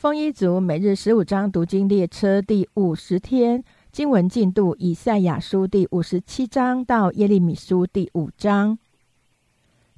丰一族每日十五章读经列车第五十天经文进度：以赛亚书第五十七章到耶利米书第五章。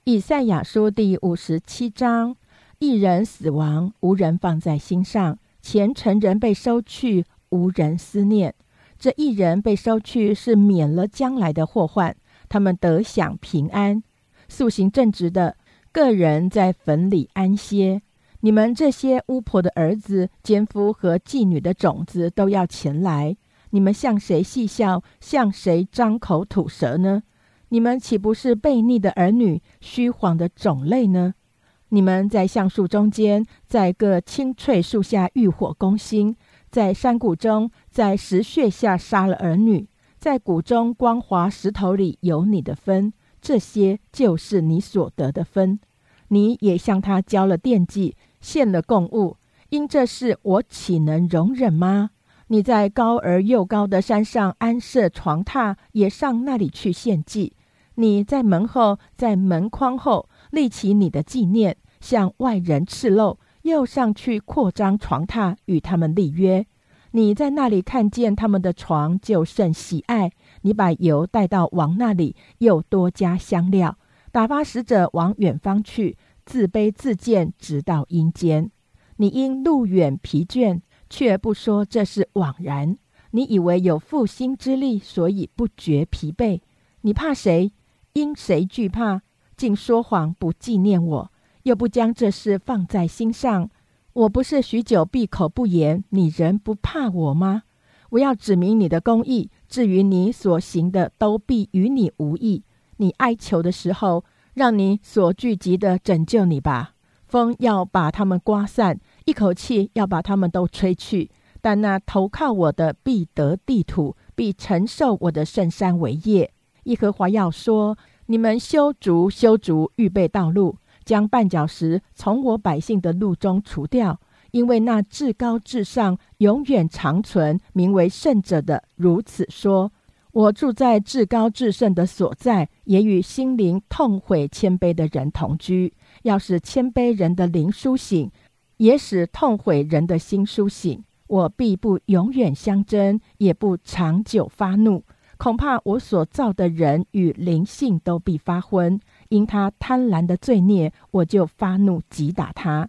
以赛亚书第五十七章：一人死亡，无人放在心上；前尘人被收去，无人思念。这一人被收去，是免了将来的祸患，他们得享平安。素行正直的个人在坟里安歇。你们这些巫婆的儿子、奸夫和妓女的种子都要前来。你们向谁戏笑，向谁张口吐舌呢？你们岂不是悖逆的儿女、虚谎的种类呢？你们在橡树中间，在各青翠树下浴火攻心，在山谷中，在石穴下杀了儿女，在谷中光滑石头里有你的分，这些就是你所得的分。你也向他交了奠祭。献了供物，因这事我岂能容忍吗？你在高而又高的山上安设床榻，也上那里去献祭。你在门后，在门框后立起你的纪念，向外人赤露，又上去扩张床榻，与他们立约。你在那里看见他们的床，就甚喜爱。你把油带到王那里，又多加香料，打发使者往远方去。自卑自贱，直到阴间。你因路远疲倦，却不说这是枉然。你以为有复兴之力，所以不觉疲惫。你怕谁？因谁惧怕？竟说谎，不纪念我，又不将这事放在心上。我不是许久闭口不言，你仍不怕我吗？我要指明你的公义，至于你所行的，都必与你无益。你哀求的时候。让你所聚集的拯救你吧！风要把他们刮散，一口气要把他们都吹去。但那投靠我的必得地土，必承受我的圣山为业。耶和华要说：你们修竹，修竹，预备道路，将绊脚石从我百姓的路中除掉，因为那至高至上、永远长存、名为圣者的如此说。我住在至高至圣的所在，也与心灵痛悔谦卑的人同居。要使谦卑人的灵苏醒，也使痛悔人的心苏醒。我必不永远相争，也不长久发怒。恐怕我所造的人与灵性都必发昏，因他贪婪的罪孽，我就发怒击打他。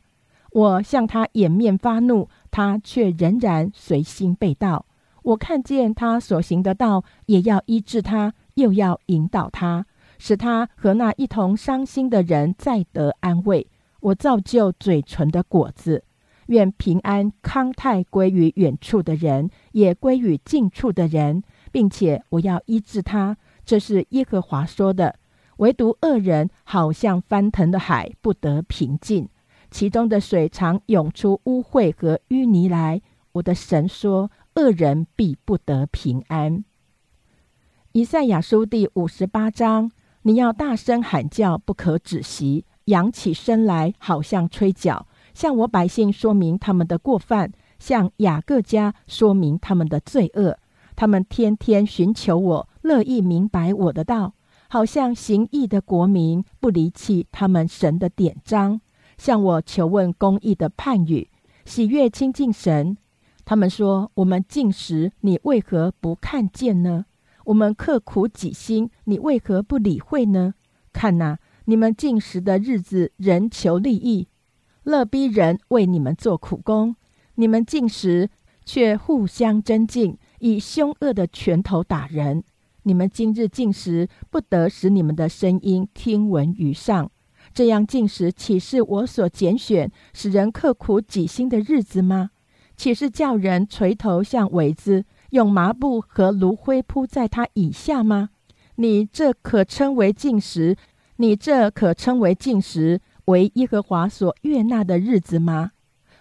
我向他掩面发怒，他却仍然随心被盗。我看见他所行的道，也要医治他，又要引导他，使他和那一同伤心的人再得安慰。我造就嘴唇的果子，愿平安康泰归于远处的人，也归于近处的人，并且我要医治他。这是耶和华说的。唯独恶人好像翻腾的海，不得平静，其中的水常涌出污秽和淤泥来。我的神说。恶人必不得平安。以赛亚书第五十八章：你要大声喊叫，不可止息，扬起身来，好像吹角，向我百姓说明他们的过犯，向雅各家说明他们的罪恶。他们天天寻求我，乐意明白我的道，好像行义的国民，不离弃他们神的典章，向我求问公义的判语，喜悦亲近神。他们说：“我们进食，你为何不看见呢？我们刻苦己心，你为何不理会呢？看呐，你们进食的日子，人求利益，乐逼人为你们做苦工；你们进食，却互相争竞，以凶恶的拳头打人。你们今日进食，不得使你们的声音听闻于上。这样进食，岂是我所拣选使人刻苦己心的日子吗？”岂是叫人垂头像苇子，用麻布和炉灰铺在他以下吗？你这可称为进食？你这可称为进食，为耶和华所悦纳的日子吗？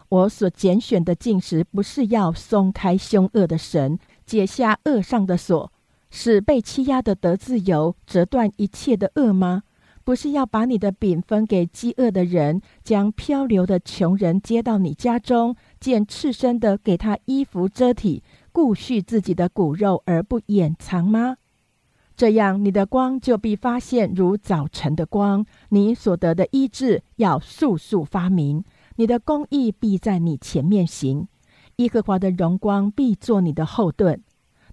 我所拣选的进食，不是要松开凶恶的神，解下恶上的锁，使被欺压的得自由，折断一切的恶吗？不是要把你的饼分给饥饿的人，将漂流的穷人接到你家中，见赤身的给他衣服遮体，顾恤自己的骨肉而不掩藏吗？这样，你的光就必发现如早晨的光，你所得的医治要速速发明，你的公义必在你前面行，耶和华的荣光必做你的后盾。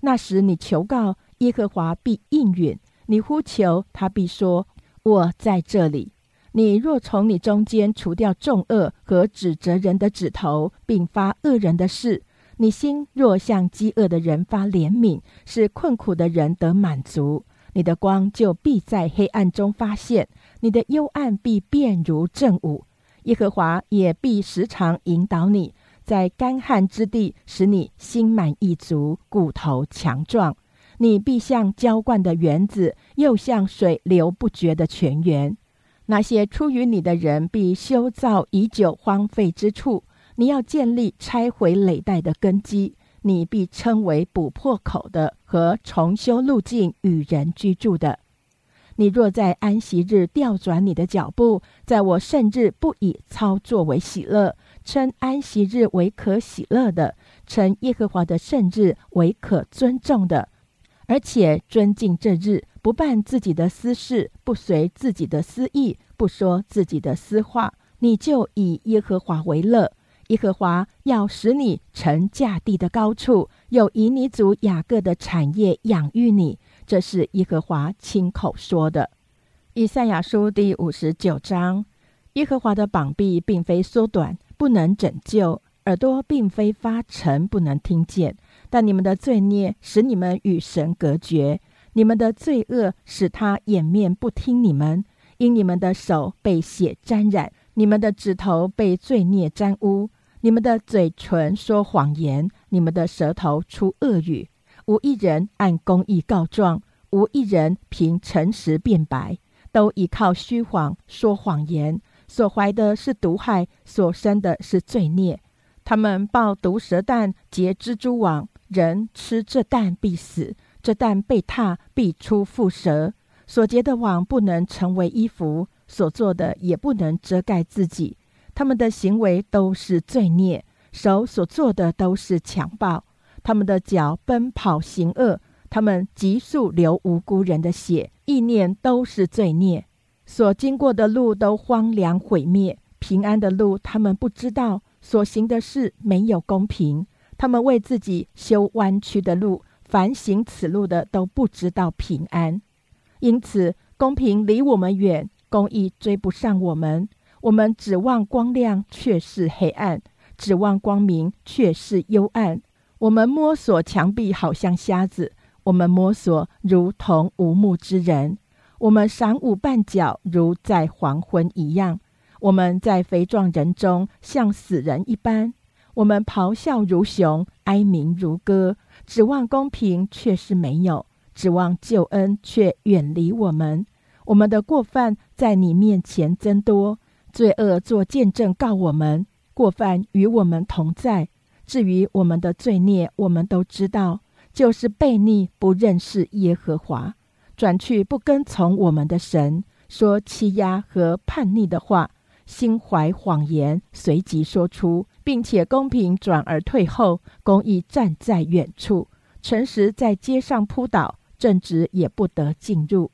那时你求告耶和华，必应允；你呼求他，必说：“我在这里。”你若从你中间除掉众恶和指责人的指头，并发恶人的事，你心若向饥饿的人发怜悯，使困苦的人得满足，你的光就必在黑暗中发现，你的幽暗必变如正午。耶和华也必时常引导你，在干旱之地，使你心满意足，骨头强壮。你必像浇灌的园子，又像水流不绝的泉源。那些出于你的人必修造已久荒废之处，你要建立拆毁累代的根基，你必称为补破口的和重修路径与人居住的。你若在安息日调转你的脚步，在我圣日不以操作为喜乐，称安息日为可喜乐的，称耶和华的圣日为可尊重的，而且尊敬这日。不办自己的私事，不随自己的私意，不说自己的私话，你就以耶和华为乐。耶和华要使你乘驾地的高处，又以你祖雅各的产业养育你。这是耶和华亲口说的。以赛亚书第五十九章：耶和华的膀臂并非缩短，不能拯救；耳朵并非发沉，不能听见。但你们的罪孽使你们与神隔绝。你们的罪恶使他掩面不听你们，因你们的手被血沾染，你们的指头被罪孽沾污，你们的嘴唇说谎言，你们的舌头出恶语，无一人按公义告状，无一人凭诚实辩白，都依靠虚谎说谎言，所怀的是毒害，所生的是罪孽。他们抱毒蛇蛋结蜘蛛网，人吃这蛋必死。这蛋被踏，必出腹蛇。所结的网不能成为衣服，所做的也不能遮盖自己。他们的行为都是罪孽，手所做的都是强暴。他们的脚奔跑行恶，他们急速流无辜人的血，意念都是罪孽。所经过的路都荒凉毁灭，平安的路他们不知道。所行的事没有公平，他们为自己修弯曲的路。凡行此路的都不知道平安，因此公平离我们远，公义追不上我们。我们指望光亮，却是黑暗；指望光明，却是幽暗。我们摸索墙壁，好像瞎子；我们摸索，如同无目之人；我们晌午绊脚，如在黄昏一样；我们在肥壮人中，像死人一般；我们咆哮如熊，哀鸣如歌。指望公平，却是没有；指望救恩，却远离我们。我们的过犯在你面前增多，罪恶做见证告我们，过犯与我们同在。至于我们的罪孽，我们都知道，就是悖逆，不认识耶和华，转去不跟从我们的神，说欺压和叛逆的话，心怀谎言，随即说出。并且公平转而退后，公义站在远处，诚实在街上扑倒，正直也不得进入。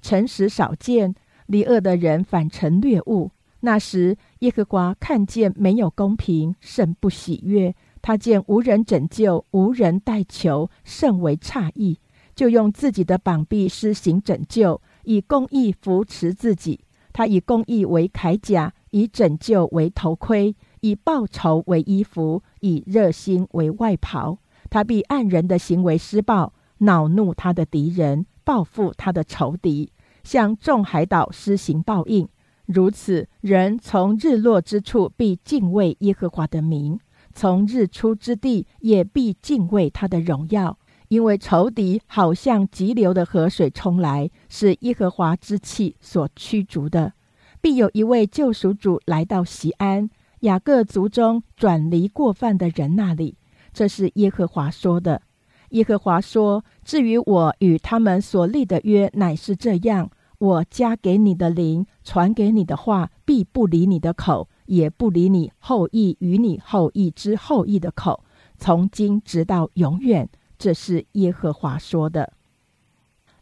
诚实少见，离恶的人反成掠物。那时耶和华看见没有公平，甚不喜悦；他见无人拯救，无人代求，甚为诧异，就用自己的膀臂施行拯救，以公义扶持自己。他以公义为铠甲，以拯救为头盔。以报仇为衣服，以热心为外袍。他必按人的行为施报，恼怒他的敌人，报复他的仇敌，向众海岛施行报应。如此，人从日落之处必敬畏耶和华的名，从日出之地也必敬畏他的荣耀。因为仇敌好像急流的河水冲来，是耶和华之气所驱逐的。必有一位救赎主来到西安。雅各族中转离过犯的人那里，这是耶和华说的。耶和华说：“至于我与他们所立的约，乃是这样：我加给你的灵，传给你的话，必不离你的口，也不离你后裔与你后裔之后裔的口，从今直到永远。”这是耶和华说的。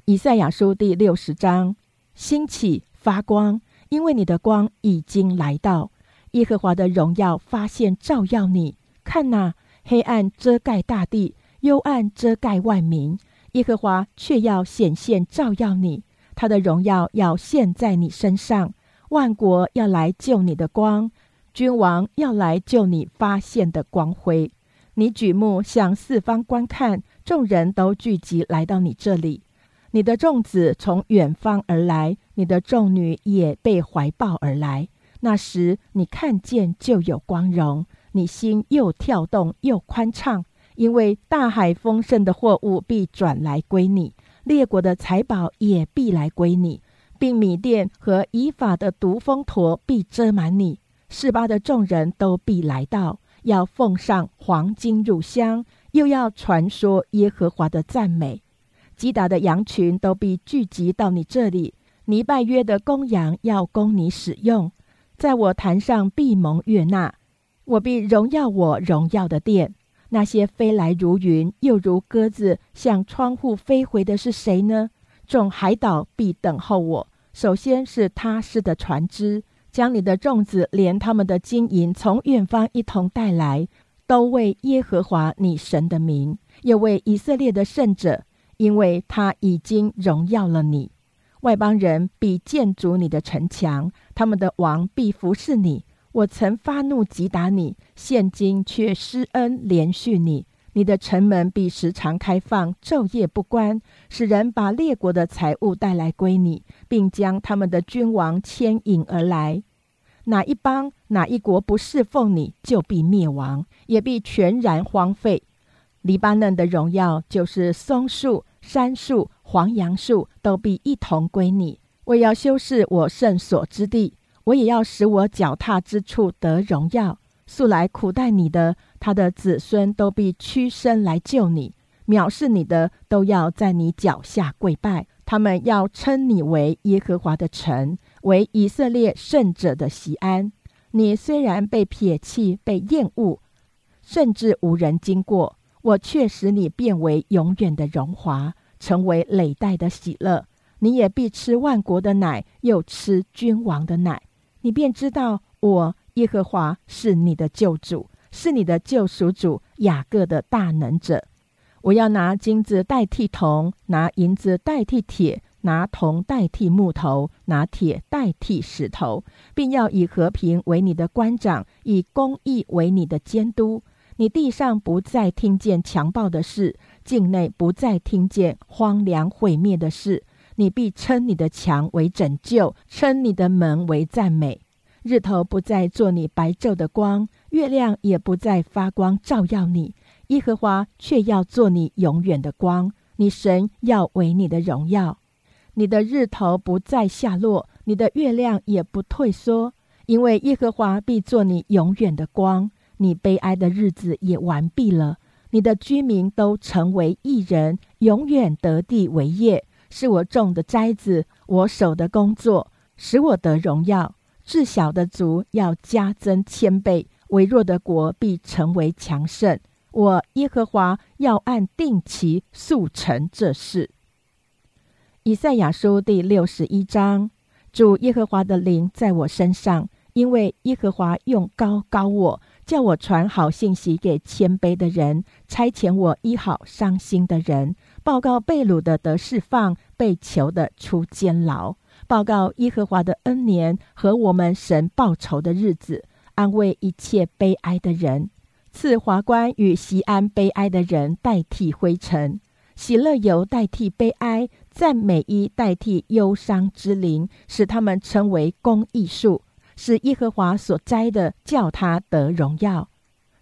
以赛亚书第六十章：兴起发光，因为你的光已经来到。耶和华的荣耀发现照耀你。看哪，黑暗遮盖大地，幽暗遮盖万民，耶和华却要显现照耀你，他的荣耀要现在你身上。万国要来救你的光，君王要来救你发现的光辉。你举目向四方观看，众人都聚集来到你这里。你的众子从远方而来，你的众女也被怀抱而来。那时你看见就有光荣，你心又跳动又宽敞，因为大海丰盛的货物必转来归你，列国的财宝也必来归你。并米店和以法的毒蜂驼必遮满你，示巴的众人都必来到，要奉上黄金入香，又要传说耶和华的赞美。击打的羊群都必聚集到你这里，尼拜约的公羊要供你使用，在我坛上必蒙悦纳，我必荣耀我荣耀的殿。那些飞来如云又如鸽子向窗户飞回的是谁呢？众海岛必等候我。首先是他施的船只，将你的粽子连他们的金银从远方一同带来，都为耶和华你神的名，又为以色列的圣者，因为他已经荣耀了你。外邦人必建筑你的城墙，他们的王必服侍你。我曾发怒击打你，现今却施恩连续你。你的城门必时常开放，昼夜不关，使人把列国的财物带来归你，并将他们的君王牵引而来。哪一邦、哪一国不侍奉你，就必灭亡，也必全然荒废。黎巴嫩的荣耀就是松树、杉树、黄杨树，都必一同归你。我要修饰我圣所之地，我也要使我脚踏之处得荣耀。素来苦待你的。他的子孙都必屈身来救你，藐视你的都要在你脚下跪拜。他们要称你为耶和华的臣，为以色列圣者的西安。你虽然被撇弃、被厌恶，甚至无人经过，我却使你变为永远的荣华，成为累代的喜乐。你也必吃万国的奶，又吃君王的奶。你便知道我耶和华是你的救主。是你的救赎主雅各的大能者。我要拿金子代替铜，拿银子代替铁，拿铜代替木头，拿铁代替石头，并要以和平为你的官长，以公义为你的监督。你地上不再听见强暴的事，境内不再听见荒凉毁灭的事。你必称你的墙为拯救，称你的门为赞美。日头不再做你白昼的光。月亮也不再发光照耀你，耶和华却要做你永远的光。你神要为你的荣耀，你的日头不再下落，你的月亮也不退缩，因为耶和华必做你永远的光。你悲哀的日子也完毕了，你的居民都成为异人，永远得地为业。是我种的摘子，我手的工作，使我得荣耀。至小的族要加增千倍。微弱的国必成为强盛。我耶和华要按定期速成这事。以赛亚书第六十一章：主耶和华的灵在我身上，因为耶和华用高高我，叫我传好信息给谦卑的人，差遣我医好伤心的人，报告被掳的得释放，被囚的出监牢，报告耶和华的恩年和我们神报仇的日子。安慰一切悲哀的人，赐华冠与西安悲哀的人代替灰尘，喜乐油代替悲哀，赞美衣代替忧伤之灵，使他们称为公义树，是耶和华所栽的，叫他得荣耀。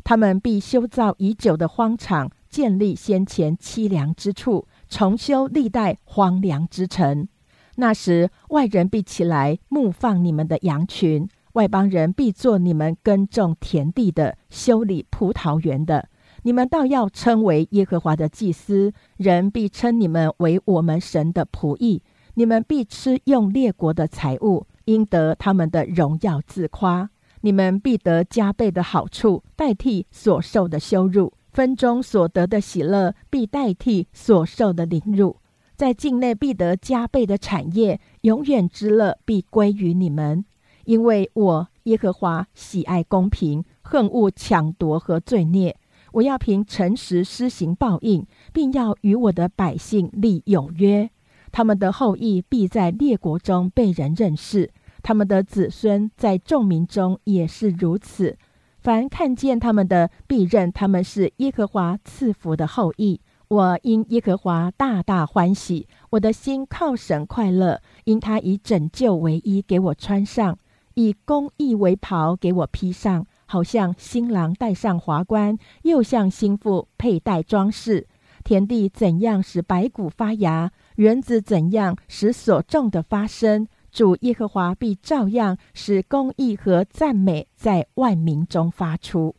他们必修造已久的荒场，建立先前凄凉之处，重修历代荒凉之城。那时，外人必起来牧放你们的羊群。外邦人必做你们耕种田地的、修理葡萄园的，你们倒要称为耶和华的祭司。人必称你们为我们神的仆役。你们必吃用列国的财物，应得他们的荣耀自夸。你们必得加倍的好处，代替所受的羞辱；分中所得的喜乐，必代替所受的凌辱。在境内必得加倍的产业，永远之乐必归于你们。因为我耶和华喜爱公平，恨恶抢夺和罪孽。我要凭诚实施行报应，并要与我的百姓立有约。他们的后裔必在列国中被人认识，他们的子孙在众民中也是如此。凡看见他们的，必认他们是耶和华赐福的后裔。我因耶和华大大欢喜，我的心靠神快乐，因他以拯救为衣给我穿上，以公义为袍给我披上。好像新郎戴上华冠，又像新妇佩戴装饰。田地怎样使白骨发芽，园子怎样使所种的发生，主耶和华必照样使公义和赞美在万民中发出。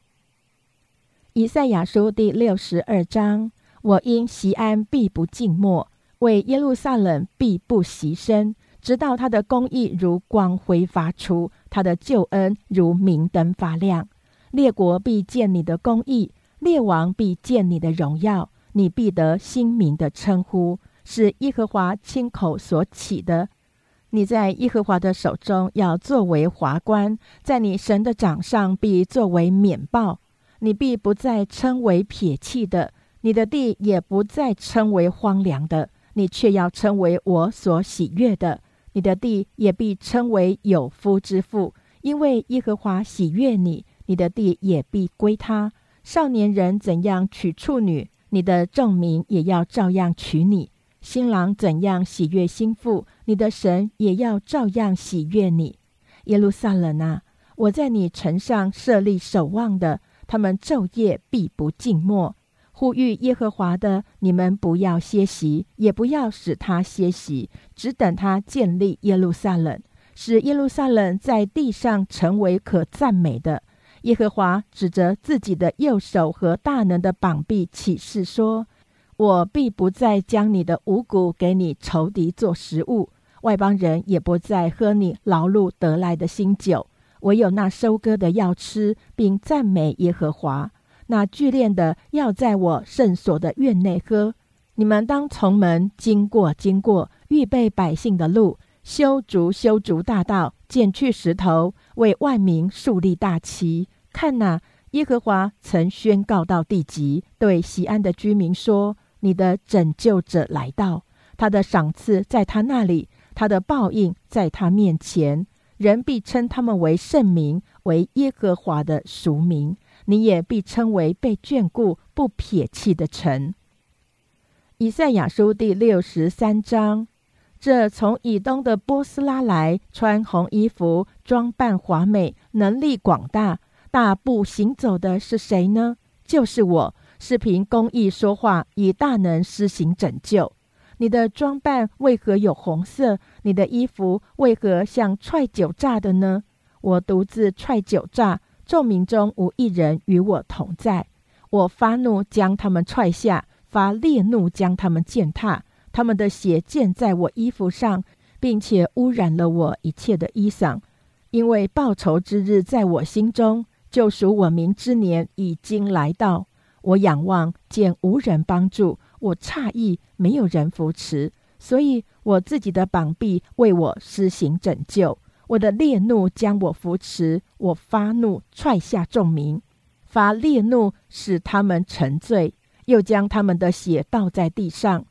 以赛亚书第六十二章：我因西安必不静默，为耶路撒冷必不牺牲，直到他的公义如光辉发出。他的救恩如明灯发亮，列国必见你的公义，列王必见你的荣耀，你必得新名的称呼，是耶和华亲口所起的。你在耶和华的手中要作为华冠，在你神的掌上必作为冕报。你必不再称为撇弃的，你的地也不再称为荒凉的，你却要称为我所喜悦的。你的地也必称为有夫之妇，因为耶和华喜悦你；你的地也必归他。少年人怎样娶处女，你的证明也要照样娶你；新郎怎样喜悦新妇，你的神也要照样喜悦你。耶路撒冷啊，我在你城上设立守望的，他们昼夜必不静默。呼吁耶和华的，你们不要歇息，也不要使他歇息，只等他建立耶路撒冷，使耶路撒冷在地上成为可赞美的。耶和华指着自己的右手和大能的膀臂起誓说：“我必不再将你的五谷给你仇敌做食物，外邦人也不再喝你劳碌得来的新酒，唯有那收割的要吃，并赞美耶和华。”那聚炼的要在我圣所的院内喝。你们当从门经过，经过预备百姓的路，修筑修筑大道，剪去石头，为万民树立大旗。看哪，耶和华曾宣告到地极，对西安的居民说：“你的拯救者来到，他的赏赐在他那里，他的报应在他面前。人必称他们为圣民，为耶和华的属民。”你也必称为被眷顾、不撇弃的臣。以赛亚书第六十三章：这从以东的波斯拉来，穿红衣服，装扮华美，能力广大，大步行走的是谁呢？就是我，是凭公义说话，以大能施行拯救。你的装扮为何有红色？你的衣服为何像踹酒榨的呢？我独自踹酒榨。众民中无一人与我同在，我发怒将他们踹下，发烈怒将他们践踏，他们的血溅在我衣服上，并且污染了我一切的衣裳。因为报仇之日在我心中，救赎我民之年已经来到。我仰望见无人帮助，我诧异没有人扶持，所以我自己的膀臂为我施行拯救。我的烈怒将我扶持，我发怒踹下众民，发烈怒使他们沉醉，又将他们的血倒在地上。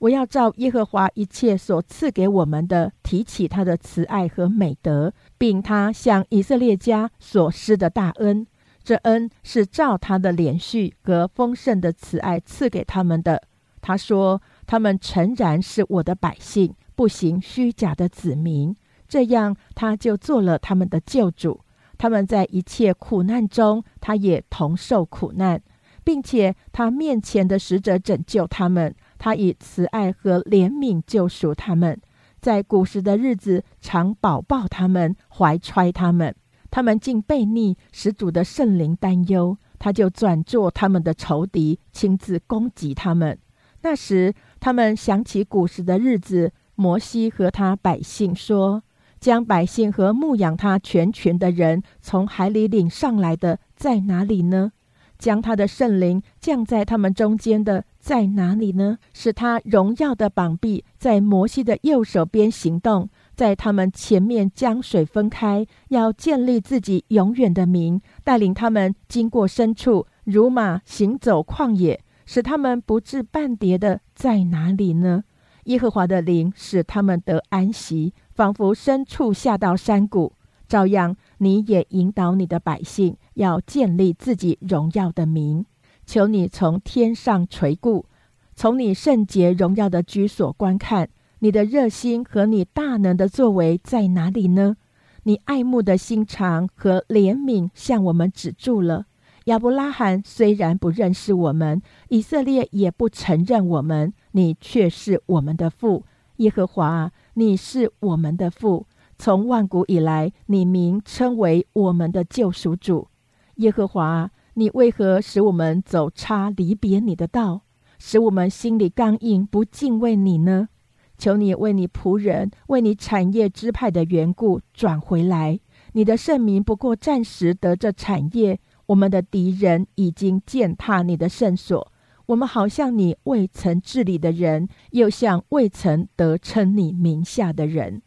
我要照耶和华一切所赐给我们的，提起他的慈爱和美德，并他向以色列家所施的大恩。这恩是照他的连续和丰盛的慈爱赐给他们的。他说：“他们诚然是我的百姓，不行虚假的子民。”这样，他就做了他们的救主。他们在一切苦难中，他也同受苦难，并且他面前的使者拯救他们。他以慈爱和怜悯救赎他们，在古时的日子常保抱他们，怀揣他们。他们竟背逆，使主的圣灵担忧，他就转作他们的仇敌，亲自攻击他们。那时，他们想起古时的日子，摩西和他百姓说。将百姓和牧养他全群的人从海里领上来的在哪里呢？将他的圣灵降在他们中间的在哪里呢？使他荣耀的膀臂在摩西的右手边行动，在他们前面将水分开，要建立自己永远的名，带领他们经过深处，如马行走旷野，使他们不至半跌的在哪里呢？耶和华的灵使他们得安息，仿佛深处下到山谷。照样，你也引导你的百姓，要建立自己荣耀的名。求你从天上垂顾，从你圣洁荣耀的居所观看。你的热心和你大能的作为在哪里呢？你爱慕的心肠和怜悯向我们止住了。亚伯拉罕虽然不认识我们，以色列也不承认我们，你却是我们的父。耶和华，你是我们的父。从万古以来，你名称为我们的救赎主。耶和华，你为何使我们走差离别你的道，使我们心里刚硬，不敬畏你呢？求你为你仆人、为你产业支派的缘故转回来。你的圣名不过暂时得这产业，我们的敌人已经践踏你的圣所。我们好像你未曾治理的人，又像未曾得称你名下的人。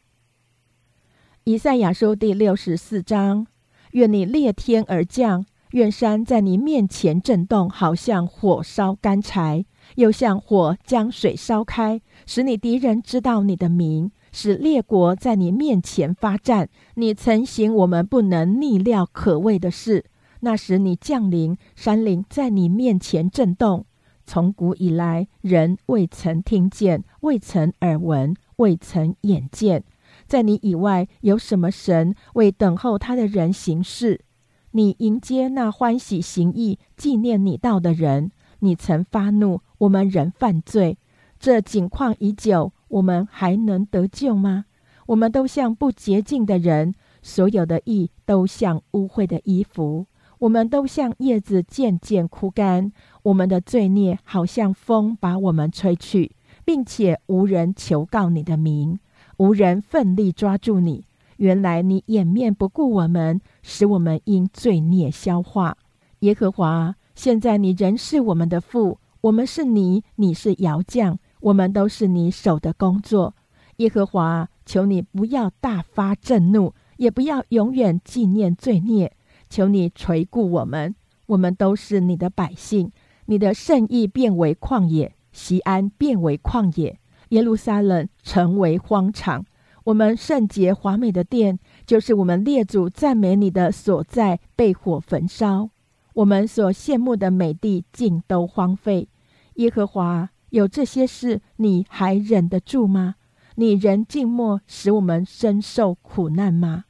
以赛亚书第六十四章：愿你裂天而降，愿山在你面前震动，好像火烧干柴。又像火将水烧开，使你敌人知道你的名，使列国在你面前发战。你曾行我们不能逆料可畏的事。那时你降临，山岭在你面前震动。从古以来，人未曾听见，未曾耳闻，未曾眼见。在你以外，有什么神为等候他的人行事？你迎接那欢喜行义、纪念你道的人。你曾发怒，我们仍犯罪，这景况已久，我们还能得救吗？我们都像不洁净的人，所有的义都像污秽的衣服，我们都像叶子渐渐枯干，我们的罪孽好像风把我们吹去，并且无人求告你的名，无人奋力抓住你。原来你掩面不顾我们，使我们因罪孽消化。耶和华。现在你仍是我们的父，我们是你，你是窑匠，我们都是你手的工作。耶和华，求你不要大发震怒，也不要永远纪念罪孽。求你垂顾我们，我们都是你的百姓。你的圣意变为旷野，西安变为旷野，耶路撒冷成为荒场。我们圣洁华美的殿，就是我们列祖赞美你的所在，被火焚烧。我们所羡慕的美地尽都荒废。耶和华有这些事，你还忍得住吗？你仍静默，使我们深受苦难吗？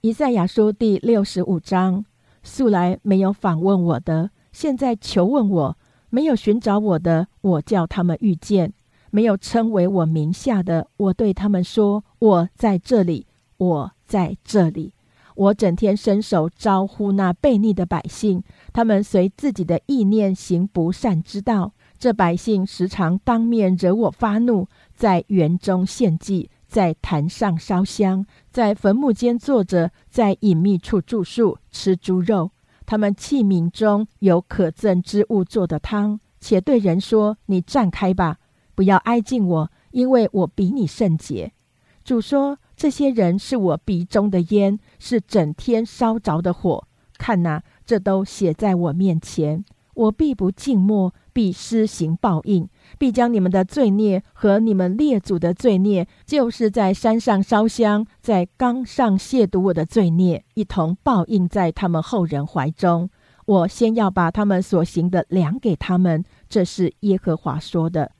以赛亚书第六十五章：素来没有访问我的，现在求问我；没有寻找我的，我叫他们遇见；没有称为我名下的，我对他们说：我在这里，我在这里。我整天伸手招呼那悖逆的百姓，他们随自己的意念行不善之道。这百姓时常当面惹我发怒，在园中献祭，在坛上烧香，在坟墓间坐着，在隐秘处住宿，吃猪肉。他们器皿中有可憎之物做的汤，且对人说：“你站开吧，不要挨近我，因为我比你圣洁。”主说。这些人是我鼻中的烟，是整天烧着的火。看哪，这都写在我面前。我必不静默，必施行报应，必将你们的罪孽和你们列祖的罪孽，就是在山上烧香，在冈上亵渎我的罪孽，一同报应在他们后人怀中。我先要把他们所行的量给他们。这是耶和华说的。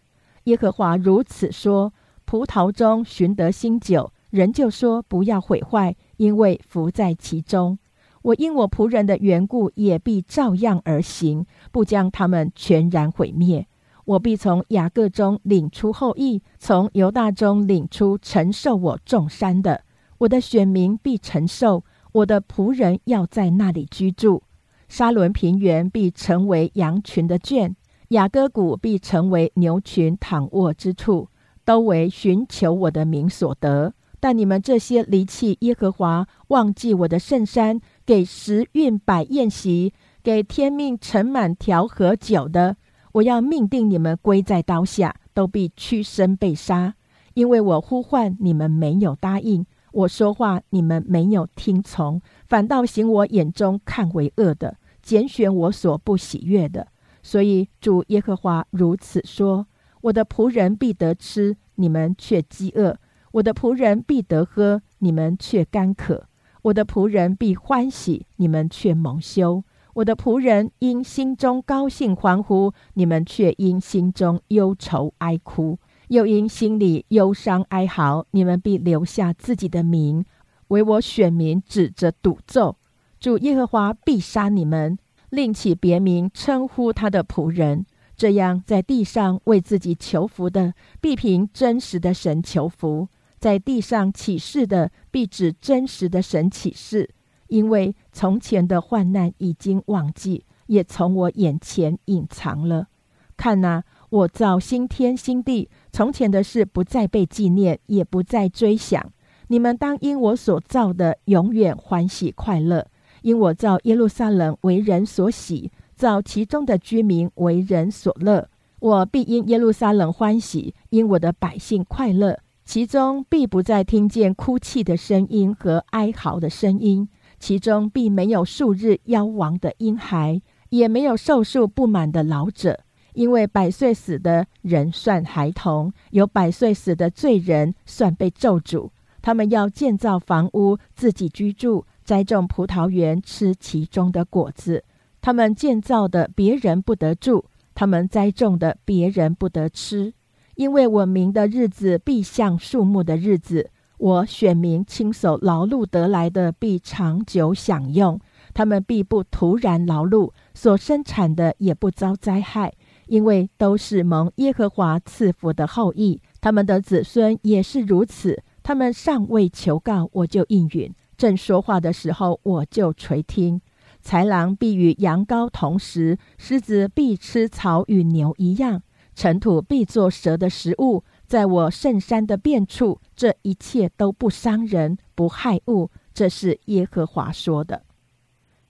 耶和华如此说：葡萄中寻得新酒。人就说：“不要毁坏，因为福在其中。我因我仆人的缘故，也必照样而行，不将他们全然毁灭。我必从雅各中领出后裔，从犹大中领出承受我众山的。我的选民必承受，我的仆人要在那里居住。沙伦平原必成为羊群的圈，雅各谷必成为牛群躺卧之处，都为寻求我的名所得。”但你们这些离弃耶和华、忘记我的圣山、给时运摆宴席、给天命盛满调和酒的，我要命定你们归在刀下，都必屈身被杀。因为我呼唤你们没有答应，我说话你们没有听从，反倒行我眼中看为恶的，拣选我所不喜悦的。所以主耶和华如此说：我的仆人必得吃，你们却饥饿；我的仆人必得喝，你们却干渴；我的仆人必欢喜，你们却蒙羞。我的仆人因心中高兴欢呼，你们却因心中忧愁哀哭，又因心里忧伤哀嚎，你们必留下自己的名，为我选民指着赌咒。主耶和华必杀你们，另起别名称呼他的仆人。这样，在地上为自己求福的，必凭真实的神求福；在地上起誓的，必指真实的神起誓。因为从前的患难已经忘记，也从我眼前隐藏了。看呐，我造新天新地，从前的事不再被纪念，也不再追想。你们当因我所造的永远欢喜快乐，因我造耶路撒冷为人所喜，造其中的居民为人所乐。我必因耶路撒冷欢喜，因我的百姓快乐，其中必不再听见哭泣的声音和哀嚎的声音。其中并没有数日夭亡的婴孩，也没有寿数不满的老者，因为百岁死的人算孩童，有百岁死的罪人算被咒诅。他们要建造房屋，自己居住；栽种葡萄园，吃其中的果子。他们建造的，别人不得住；他们栽种的，别人不得吃。因为我民的日子必像树木的日子。我选民亲手劳碌得来的，必长久享用；他们必不突然劳碌，所生产的也不遭灾害，因为都是蒙耶和华赐福的后裔。他们的子孙也是如此。他们尚未求告，我就应允；正说话的时候，我就垂听。豺狼必与羊羔同食，狮子必吃草与牛一样，尘土必作蛇的食物。在我圣山的遍处，这一切都不伤人，不害物。这是耶和华说的。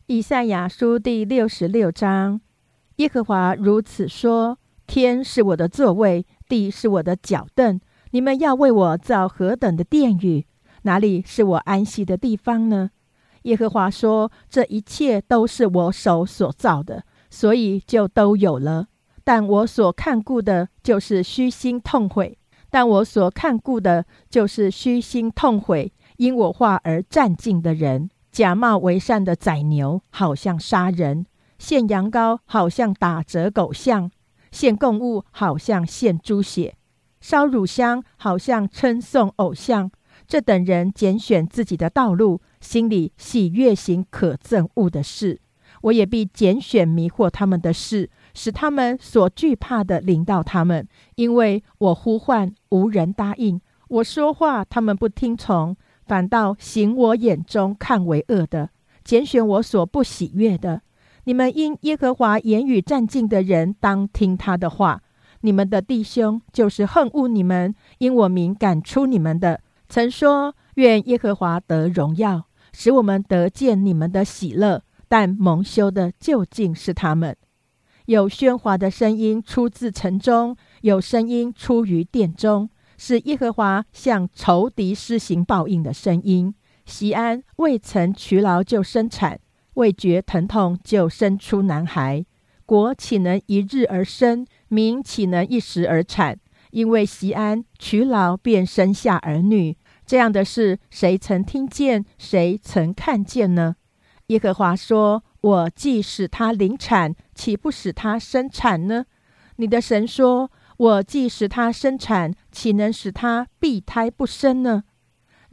以赛亚书第六十六章，耶和华如此说：天是我的座位，地是我的脚凳。你们要为我造何等的殿宇？哪里是我安息的地方呢？耶和华说：这一切都是我手所造的，所以就都有了。但我所看顾的，就是虚心痛悔。但我所看顾的，就是虚心痛悔，因我话而战尽的人；假冒为善的宰牛，好像杀人；献羊羔，好像打折狗相；献供物，好像献猪血；烧乳香，好像称颂偶像。这等人拣选自己的道路，心里喜悦行可憎恶的事。我也必拣选迷惑他们的事。使他们所惧怕的临到他们，因为我呼唤无人答应，我说话他们不听从，反倒行我眼中看为恶的，拣选我所不喜悦的。你们因耶和华言语占尽的人，当听他的话。你们的弟兄就是恨恶你们，因我名赶出你们的，曾说愿耶和华得荣耀，使我们得见你们的喜乐。但蒙羞的究竟是他们。有喧哗的声音出自城中，有声音出于殿中，是耶和华向仇敌施行报应的声音。西安未曾劬劳就生产，未觉疼痛就生出男孩。国岂能一日而生？民岂能一时而产？因为西安劬劳便生下儿女，这样的事谁曾听见？谁曾看见呢？耶和华说。我既使他临产，岂不使他生产呢？你的神说：“我既使他生产，岂能使他闭胎不生呢？”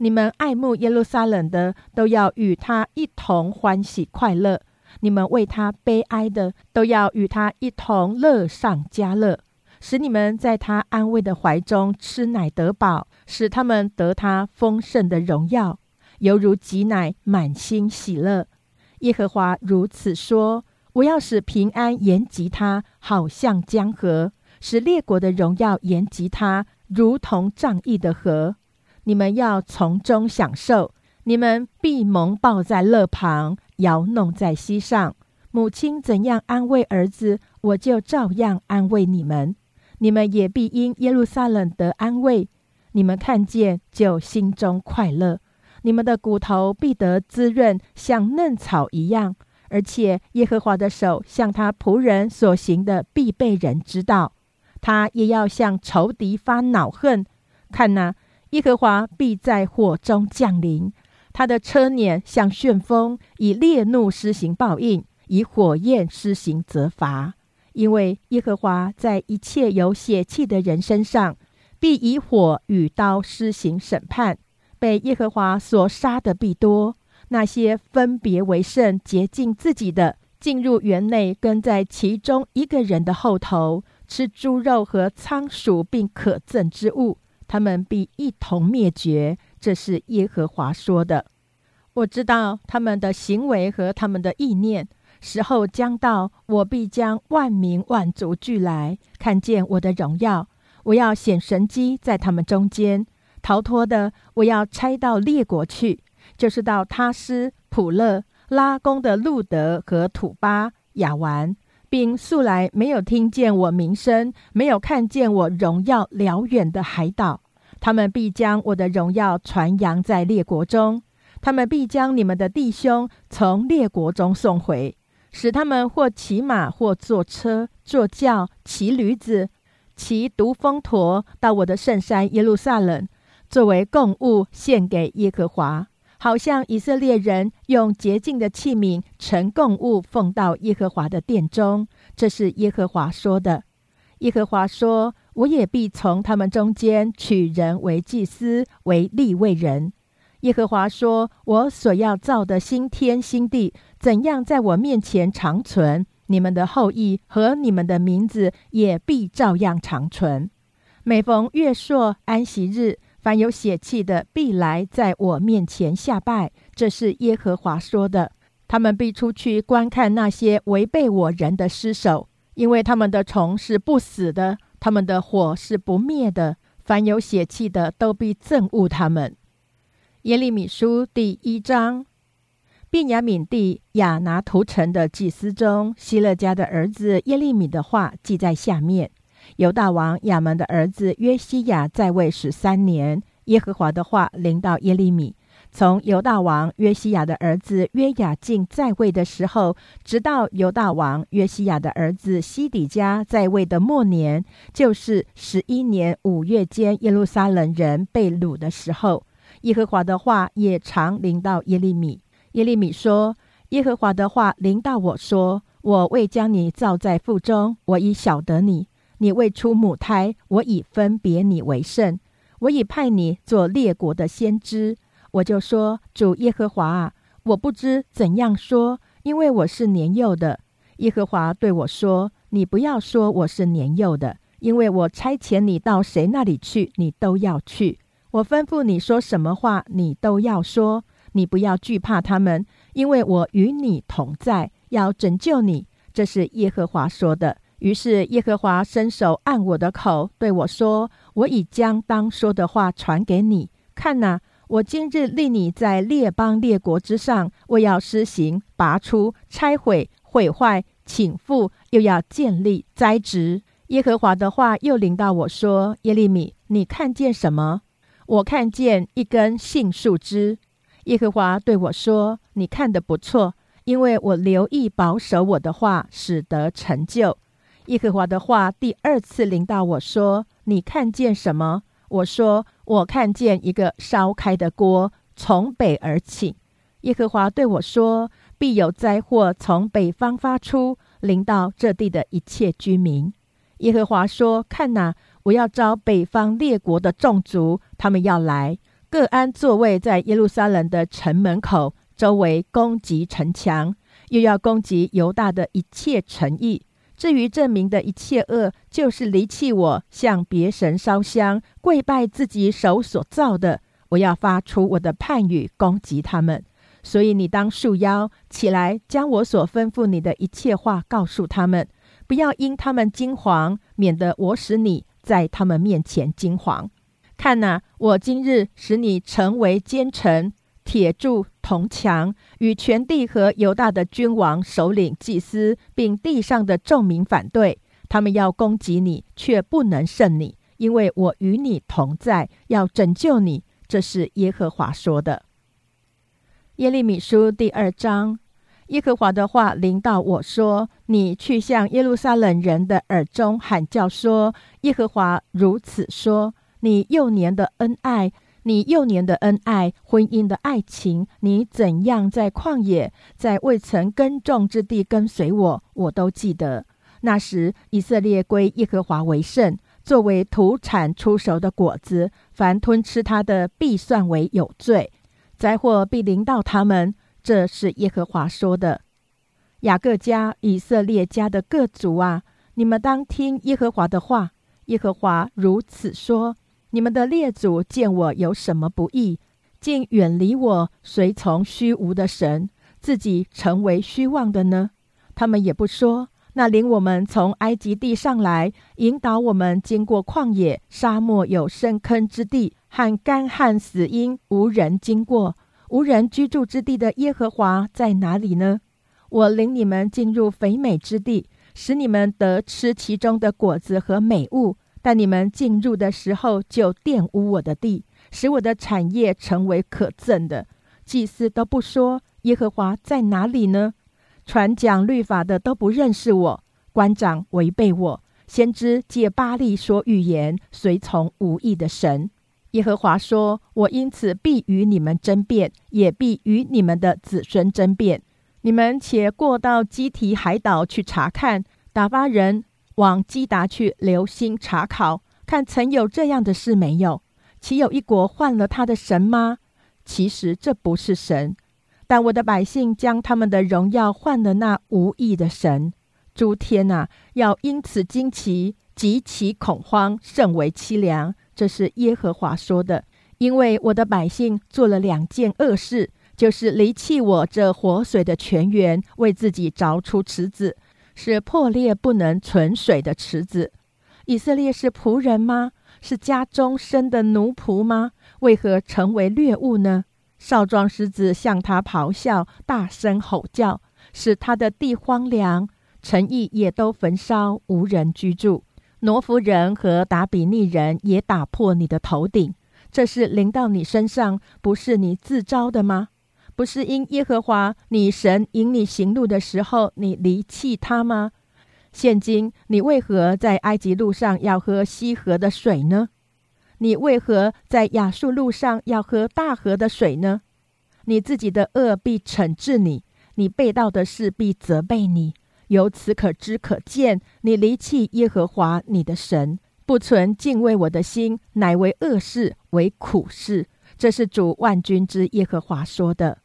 你们爱慕耶路撒冷的，都要与他一同欢喜快乐；你们为他悲哀的，都要与他一同乐上加乐，使你们在他安慰的怀中吃奶得饱，使他们得他丰盛的荣耀，犹如挤奶，满心喜乐。耶和华如此说：“我要使平安延及他，好像江河；使列国的荣耀延及他，如同仗义的河。你们要从中享受，你们必蒙抱在勒旁，摇弄在膝上。母亲怎样安慰儿子，我就照样安慰你们。你们也必因耶路撒冷得安慰。你们看见就心中快乐。你们的骨头必得滋润，像嫩草一样。而且耶和华的手向他仆人所行的，必被人知道。他也要向仇敌发恼恨。看哪，耶和华必在火中降临，他的车辇像旋风，以烈怒施行报应，以火焰施行责罚。因为耶和华在一切有血气的人身上，必以火与刀施行审判。被耶和华所杀的必多。那些分别为圣、洁净自己的，进入园内，跟在其中一个人的后头，吃猪肉和仓鼠，并可憎之物，他们必一同灭绝。这是耶和华说的。我知道他们的行为和他们的意念。时候将到，我必将万民万族聚来，看见我的荣耀。我要显神机在他们中间，逃脱的，我要拆到列国去。就是到他斯、普勒、拉宫的路德和土巴、亚玩，并素来没有听见我名声、没有看见我荣耀辽远的海岛，他们必将我的荣耀传扬在列国中。他们必将你们的弟兄从列国中送回，使他们或骑马，或坐车、坐轿、骑驴子、骑独峰驼，到我的圣山耶路撒冷，作为供物献给耶和华。好像以色列人用洁净的器皿盛供物奉到耶和华的殿中，这是耶和华说的。耶和华说：“我也必从他们中间取人为祭司，为立位人。”耶和华说：“我所要造的新天新地，怎样在我面前长存，你们的后裔和你们的名字也必照样长存。每逢月朔安息日。”凡有血气的，必来在我面前下拜。这是耶和华说的。他们必出去观看那些违背我人的尸首，因为他们的虫是不死的，他们的火是不灭的。凡有血气的，都必憎恶他们。耶利米书第一章，便雅敏地亚拿图城的祭司中，希勒家的儿子耶利米的话记在下面。犹大王亚门的儿子约西亚在位十三年，耶和华的话临到耶利米。从犹大王约西亚的儿子约雅敬在位的时候，直到犹大王约西亚的儿子西底家在位的末年，就是十一年五月间，耶路撒冷人被掳的时候，耶和华的话也常临到耶利米。耶利米说：“耶和华的话临到我说，我未将你造在腹中，我已晓得你。”你未出母胎，我已分别你为圣，我已派你做列国的先知。我就说：主耶和华啊，我不知怎样说，因为我是年幼的。耶和华对我说：你不要说我是年幼的，因为我差遣你到谁那里去，你都要去。我吩咐你说什么话，你都要说。你不要惧怕他们，因为我与你同在，要拯救你。这是耶和华说的。于是耶和华伸手按我的口，对我说：“我已将当说的话传给你。看哪，我今日立你在列邦列国之上，我要施行、拔出、拆毁、毁坏、请复，又要建立、栽植。”耶和华的话又临到我说：“耶利米，你看见什么？”我看见一根杏树枝。耶和华对我说：“你看得不错，因为我留意保守我的话，使得成就。”耶和华的话第二次临到我说：“你看见什么？”我说：“我看见一个烧开的锅从北而起。”耶和华对我说：“必有灾祸从北方发出，临到这地的一切居民。”耶和华说：“看哪，我要招北方列国的众族，他们要来，各安座位在耶路撒冷的城门口，周围攻击城墙，又要攻击犹大的一切城邑。”至于证明的一切恶，就是离弃我，向别神烧香，跪拜自己手所造的。我要发出我的判语，攻击他们。所以你当束腰起来，将我所吩咐你的一切话告诉他们，不要因他们惊惶，免得我使你在他们面前惊惶。看哪，我今日使你成为奸臣。铁柱铜墙，与全地和犹大的君王、首领、祭司，并地上的众民反对。他们要攻击你，却不能胜你，因为我与你同在，要拯救你。这是耶和华说的。耶利米书第二章，耶和华的话临到我说：“你去向耶路撒冷人的耳中喊叫说：耶和华如此说：你幼年的恩爱，你幼年的恩爱，婚姻的爱情，你怎样在旷野，在未曾耕种之地跟随我，我都记得。那时以色列归耶和华为圣。”作为土产出熟的果子，凡吞吃它的，必算为有罪，灾祸必临到他们。这是耶和华说的。雅各家、以色列家的各族啊，你们当听耶和华的话。耶和华如此说：你们的列祖见我有什么不义，竟远离我，随从虚无的神，自己成为虚妄的呢？他们也不说。那领我们从埃及地上来，引导我们经过旷野、沙漠，有深坑之地和干旱死因，无人经过、无人居住之地的耶和华在哪里呢？我领你们进入肥美之地，使你们得吃其中的果子和美物。但你们进入的时候，就玷污我的地，使我的产业成为可憎的。祭司都不说耶和华在哪里呢？传讲律法的都不认识我，官长违背我，先知借巴利说预言，随从无意的神。耶和华说：“我因此必与你们争辩，也必与你们的子孙争辩。你们且过到基提海岛去查看，打发人往基达去留心查考，看曾有这样的事没有？岂有一国换了他的神吗？其实这不是神。”但我的百姓将他们的荣耀换了那无义的神，诸天呐，要因此惊奇，极其恐慌，甚为凄凉。这是耶和华说的。因为我的百姓做了两件恶事，就是离弃我这活水的泉源，为自己凿出池子，是破裂不能存水的池子。以色列是仆人吗？是家中生的奴仆吗？为何成为掠物呢？少壮狮子向他咆哮，大声吼叫，使他的地荒凉，城邑也都焚烧，无人居住。挪夫人和达比利人也打破你的头顶，这是临到你身上，不是你自招的吗？不是因耶和华你神引你行路的时候，你离弃他吗？现今你为何在埃及路上要喝西河的水呢？你为何在亚述路上要喝大河的水呢？你自己的恶必惩治你，你被盗的事必责备你。由此可知可见，你离弃耶和华你的神，不存敬畏我的心，乃为恶事，为苦事。这是主万军之耶和华说的。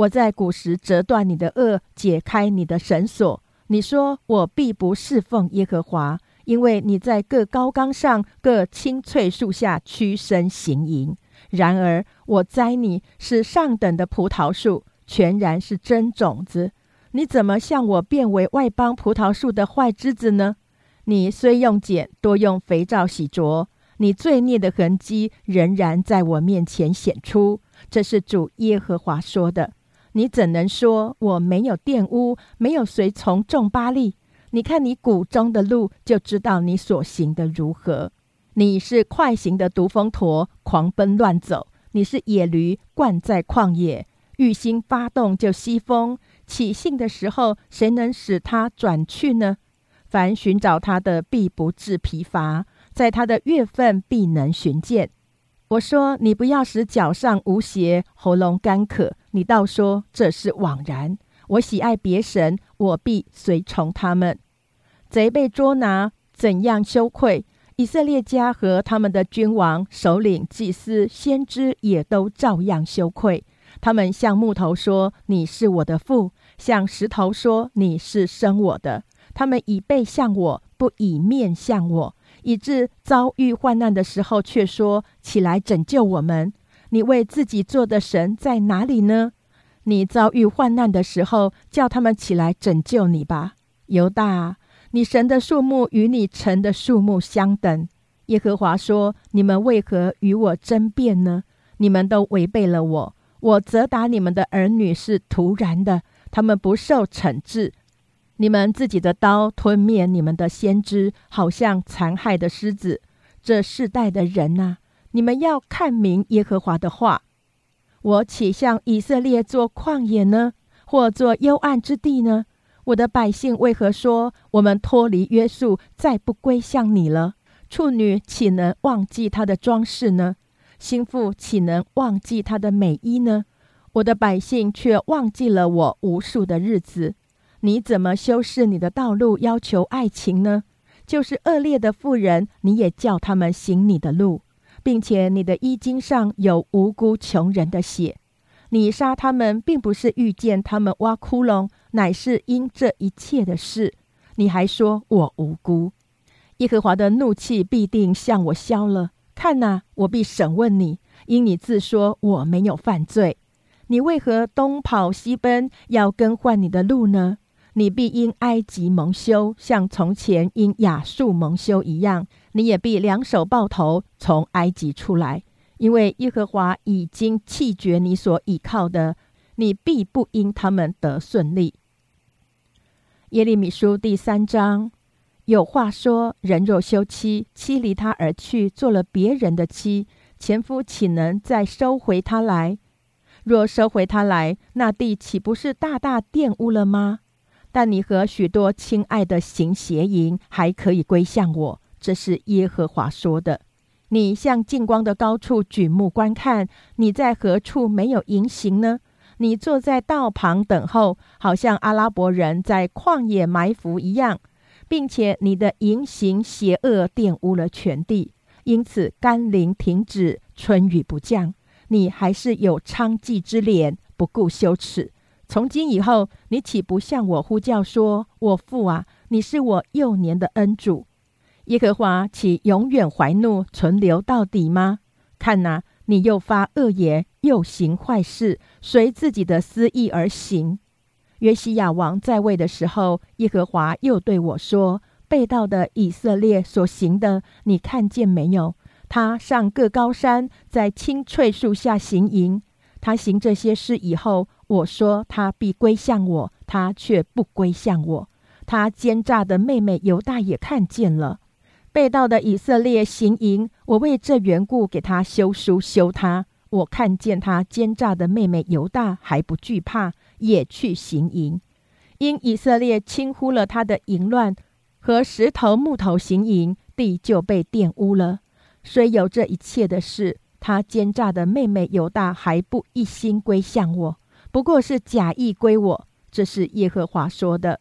我在古时折断你的恶，解开你的绳索。你说我必不侍奉耶和华。因为你在各高岗上、各青翠树下屈身行淫，然而我栽你是上等的葡萄树，全然是真种子。你怎么向我变为外邦葡萄树的坏枝子呢？你虽用碱多用肥皂洗濯，你罪孽的痕迹仍然在我面前显出。这是主耶和华说的。你怎能说我没有玷污，没有随从众巴利？你看你谷中的路，就知道你所行的如何。你是快行的毒蜂驼，狂奔乱走；你是野驴，惯在旷野。欲心发动就西风，起兴的时候，谁能使它转去呢？凡寻找它的，必不致疲乏；在它的月份，必能寻见。我说你不要使脚上无鞋，喉咙干渴。你倒说这是枉然。我喜爱别神，我必随从他们。贼被捉拿，怎样羞愧？以色列家和他们的君王、首领、祭司、先知也都照样羞愧。他们向木头说：“你是我的父。”向石头说：“你是生我的。”他们以背向我，不以面向我，以致遭遇患难的时候，却说：“起来拯救我们！”你为自己做的神在哪里呢？你遭遇患难的时候，叫他们起来拯救你吧，犹大。你神的数目与你臣的数目相等。耶和华说：“你们为何与我争辩呢？你们都违背了我。我责打你们的儿女是突然的，他们不受惩治。你们自己的刀吞灭你们的先知，好像残害的狮子。这世代的人呐，你们要看明耶和华的话。我岂向以色列做旷野呢，或做幽暗之地呢？我的百姓为何说我们脱离约束，再不归向你了？处女岂能忘记她的装饰呢？心腹岂能忘记她的美衣呢？我的百姓却忘记了我无数的日子。你怎么修饰你的道路，要求爱情呢？就是恶劣的妇人，你也叫他们行你的路，并且你的衣襟上有无辜穷人的血。你杀他们，并不是遇见他们挖窟窿，乃是因这一切的事。你还说我无辜，耶和华的怒气必定向我消了。看哪，我必审问你，因你自说我没有犯罪，你为何东跑西奔，要更换你的路呢？你必因埃及蒙羞，像从前因亚述蒙羞一样；你也必两手抱头从埃及出来，因为耶和华已经弃绝你所倚靠的，你必不因他们得顺利。耶利米书第三章有话说：人若休妻，妻离他而去，做了别人的妻，前夫岂能再收回他来？若收回他来，那地岂不是大大玷污了吗？但你和许多亲爱的行邪淫，还可以归向我。这是耶和华说的。你向近光的高处举目观看，你在何处没有淫行呢？你坐在道旁等候，好像阿拉伯人在旷野埋伏一样，并且你的淫行邪恶玷污了全地，因此甘霖停止，春雨不降。你还是有娼妓之脸，不顾羞耻。从今以后，你岂不向我呼叫说：“我父啊，你是我幼年的恩主。”耶和华岂永远怀怒，存留到底吗？看哪，你又发恶言，又行坏事，随自己的私意而行。约西亚王在位的时候，耶和华又对我说：“被盗的以色列所行的，你看见没有？他上各高山，在青翠树下行营。他行这些事以后。”我说他必归向我，他却不归向我。他奸诈的妹妹犹大也看见了，被盗的以色列行营。我为这缘故给他修书修他。我看见他奸诈的妹妹犹大还不惧怕，也去行营。因以色列轻忽了他的淫乱和石头木头行营，地就被玷污了。虽有这一切的事，他奸诈的妹妹犹大还不一心归向我。不过是假意归我，这是耶和华说的。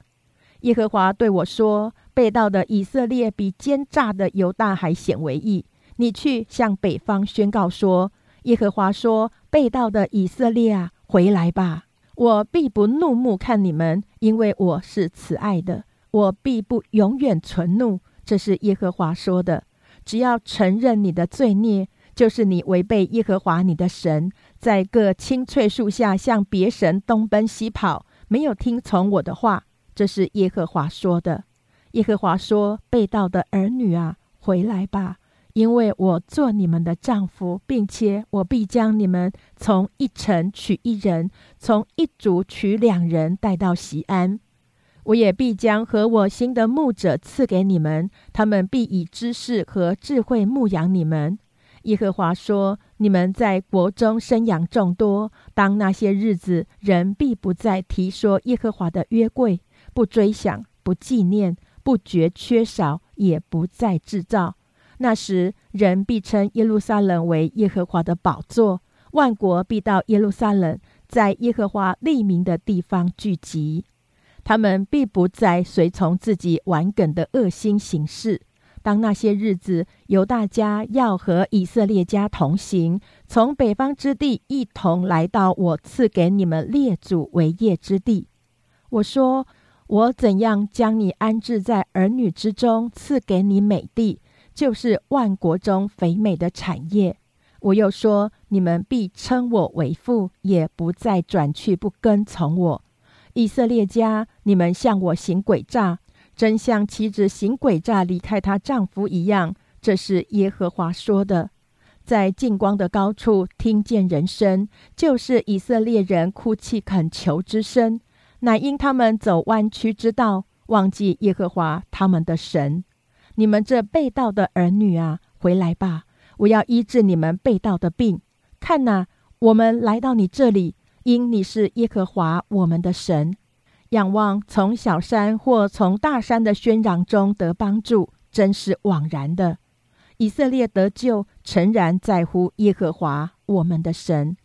耶和华对我说：“被盗的以色列比奸诈的犹大还显为异。你去向北方宣告说：耶和华说，被盗的以色列啊，回来吧！我必不怒目看你们，因为我是慈爱的。我必不永远存怒。这是耶和华说的。只要承认你的罪孽。”就是你违背耶和华你的神，在各青翠树下向别神东奔西跑，没有听从我的话。这是耶和华说的。耶和华说：“被盗的儿女啊，回来吧，因为我做你们的丈夫，并且我必将你们从一城取一人，从一族取两人带到西安。我也必将和我心的牧者赐给你们，他们必以知识和智慧牧养你们。”耶和华说：“你们在国中生养众多，当那些日子，人必不再提说耶和华的约柜，不追想，不纪念，不觉缺少，也不再制造。那时，人必称耶路撒冷为耶和华的宝座，万国必到耶路撒冷，在耶和华立名的地方聚集。他们必不再随从自己顽梗的恶心行事。”当那些日子，犹大家要和以色列家同行，从北方之地一同来到我赐给你们列祖为业之地。我说：我怎样将你安置在儿女之中，赐给你美地，就是万国中肥美的产业。我又说：你们必称我为父，也不再转去不跟从我。以色列家，你们向我行诡诈。真像妻子行诡诈离开她丈夫一样，这是耶和华说的。在近光的高处听见人声，就是以色列人哭泣恳求之声，乃因他们走弯曲之道，忘记耶和华他们的神。你们这被盗的儿女啊，回来吧，我要医治你们被盗的病。看哪，我们来到你这里，因你是耶和华我们的神。仰望从小山或从大山的喧嚷中得帮助，真是枉然的。以色列得救，诚然在乎耶和华我们的神。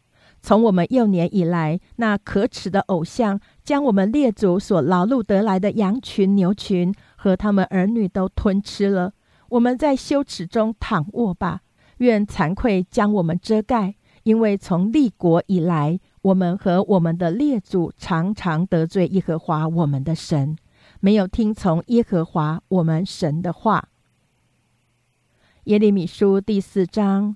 从我们幼年以来，那可耻的偶像将我们列祖所劳碌得来的羊群、牛群和他们儿女都吞吃了。我们在羞耻中躺卧吧，愿惭愧将我们遮盖，因为从立国以来，我们和我们的列祖常常得罪耶和华我们的神，没有听从耶和华我们神的话。耶利米书第四章，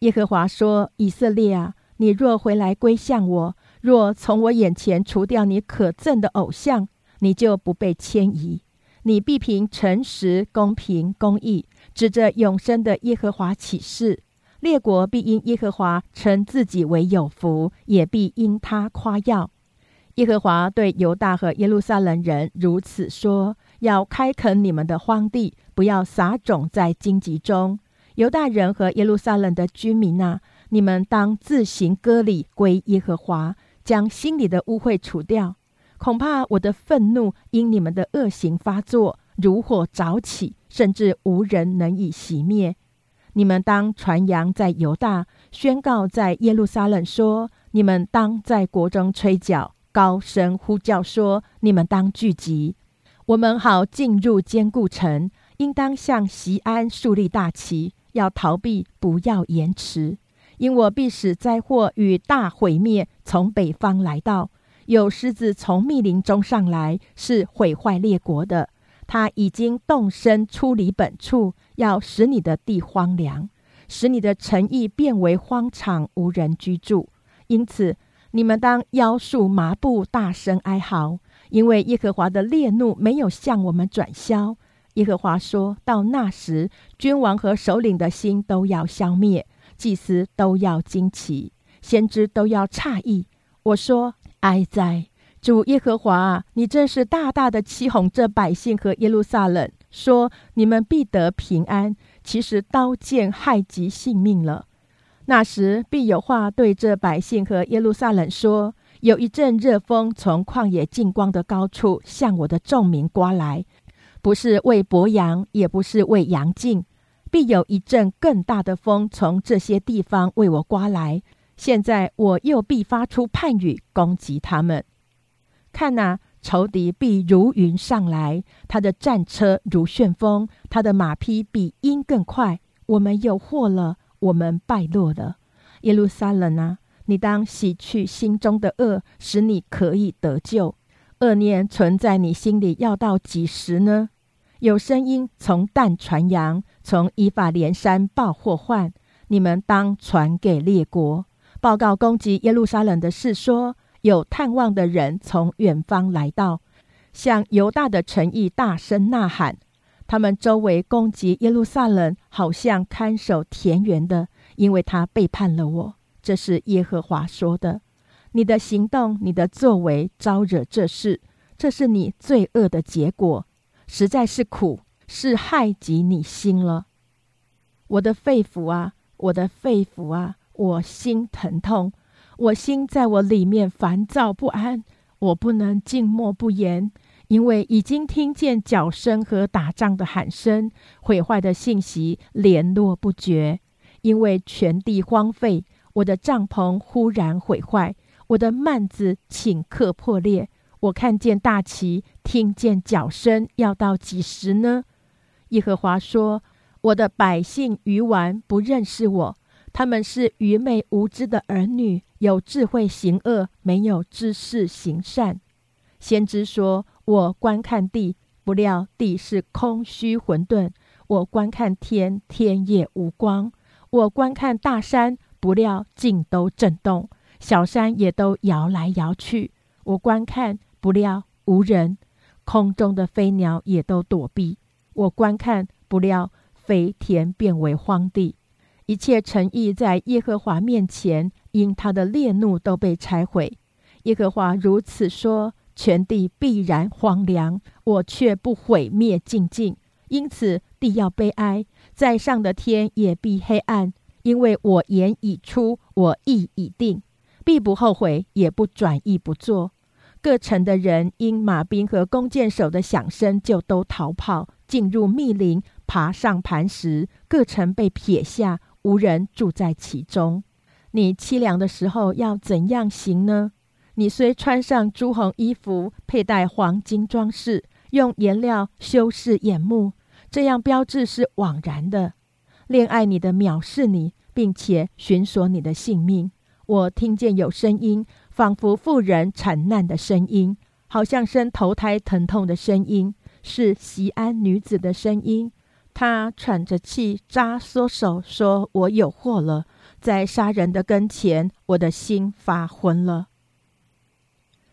耶和华说：“以色列啊！”你若回来归向我，若从我眼前除掉你可憎的偶像，你就不被迁移。你必凭诚实、公平、公义，指着永生的耶和华起誓。列国必因耶和华称自己为有福，也必因他夸耀。耶和华对犹大和耶路撒冷人如此说：要开垦你们的荒地，不要撒种在荆棘中。犹大人和耶路撒冷的居民啊！你们当自行割礼归耶和华，将心里的污秽除掉。恐怕我的愤怒因你们的恶行发作，如火早起，甚至无人能以熄灭。你们当传扬在犹大，宣告在耶路撒冷，说：你们当在国中吹角，高声呼叫，说：你们当聚集，我们好进入坚固城。应当向西安树立大旗，要逃避，不要延迟。因我必使灾祸与大毁灭从北方来到，有狮子从密林中上来，是毁坏列国的。他已经动身出离本处，要使你的地荒凉，使你的城邑变为荒场，无人居住。因此，你们当腰束麻布，大声哀嚎，因为耶和华的烈怒没有向我们转消。耶和华说到那时，君王和首领的心都要消灭。祭司都要惊奇，先知都要诧异。我说：“哀哉，主耶和华，你真是大大的欺哄这百姓和耶路撒冷，说你们必得平安，其实刀剑害及性命了。那时必有话对这百姓和耶路撒冷说：有一阵热风从旷野近光的高处向我的众民刮来，不是为博阳，也不是为羊尽。”必有一阵更大的风从这些地方为我刮来。现在我又必发出叛语攻击他们。看哪，仇敌必如云上来，他的战车如旋风，他的马匹比鹰更快。我们有祸了，我们败落了。耶路撒冷啊，你当洗去心中的恶，使你可以得救。恶念存在你心里要到几时呢？有声音从但传扬，从以法莲山报祸患。你们当传给列国，报告攻击耶路撒冷的事，说有探望的人从远方来到，向犹大的诚意大声呐喊。他们周围攻击耶路撒冷，好像看守田园的，因为他背叛了我。这是耶和华说的。你的行动，你的作为，招惹这事，这是你罪恶的结果。实在是苦，是害及你心了，我的肺腑啊，我的肺腑啊，我心疼痛，我心在我里面烦躁不安，我不能静默不言，因为已经听见脚声和打仗的喊声，毁坏的信息联络不绝，因为全地荒废，我的帐篷忽然毁坏，我的幔子顷刻破裂。我看见大旗，听见脚声，要到几时呢？耶和华说：“我的百姓愚顽，不认识我。他们是愚昧无知的儿女，有智慧行恶，没有知识行善。”先知说：“我观看地，不料地是空虚混沌；我观看天，天也无光；我观看大山，不料尽都震动，小山也都摇来摇去。我观看。”不料无人，空中的飞鸟也都躲避。我观看，不料肥田变为荒地，一切诚意在耶和华面前，因他的烈怒都被拆毁。耶和华如此说：全地必然荒凉，我却不毁灭尽尽。因此地要悲哀，在上的天也必黑暗，因为我言已出，我意已定，必不后悔，也不转意不做。各城的人因马兵和弓箭手的响声，就都逃跑，进入密林，爬上磐石。各城被撇下，无人住在其中。你凄凉的时候要怎样行呢？你虽穿上朱红衣服，佩戴黄金装饰，用颜料修饰眼目，这样标志是枉然的。恋爱你的藐视你，并且寻索你的性命。我听见有声音。仿佛妇人惨难的声音，好像生头胎疼痛的声音，是西安女子的声音。她喘着气，扎缩手，说：“我有祸了，在杀人的跟前，我的心发昏了。”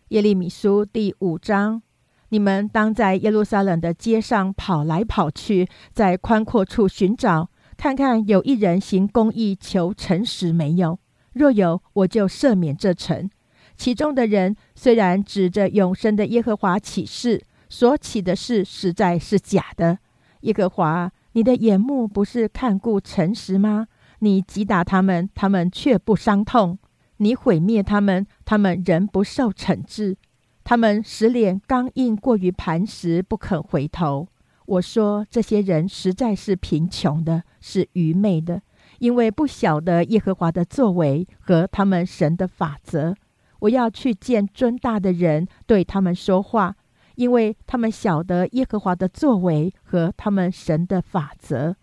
耶利米书第五章：你们当在耶路撒冷的街上跑来跑去，在宽阔处寻找，看看有一人行公义、求诚实没有？若有，我就赦免这城。其中的人虽然指着永生的耶和华起誓，所起的事实在是假的。耶和华，你的眼目不是看顾诚实吗？你击打他们，他们却不伤痛；你毁灭他们，他们仍不受惩治。他们使脸刚硬，过于磐石，不肯回头。我说，这些人实在是贫穷的，是愚昧的，因为不晓得耶和华的作为和他们神的法则。我要去见尊大的人，对他们说话，因为他们晓得耶和华的作为和他们神的法则。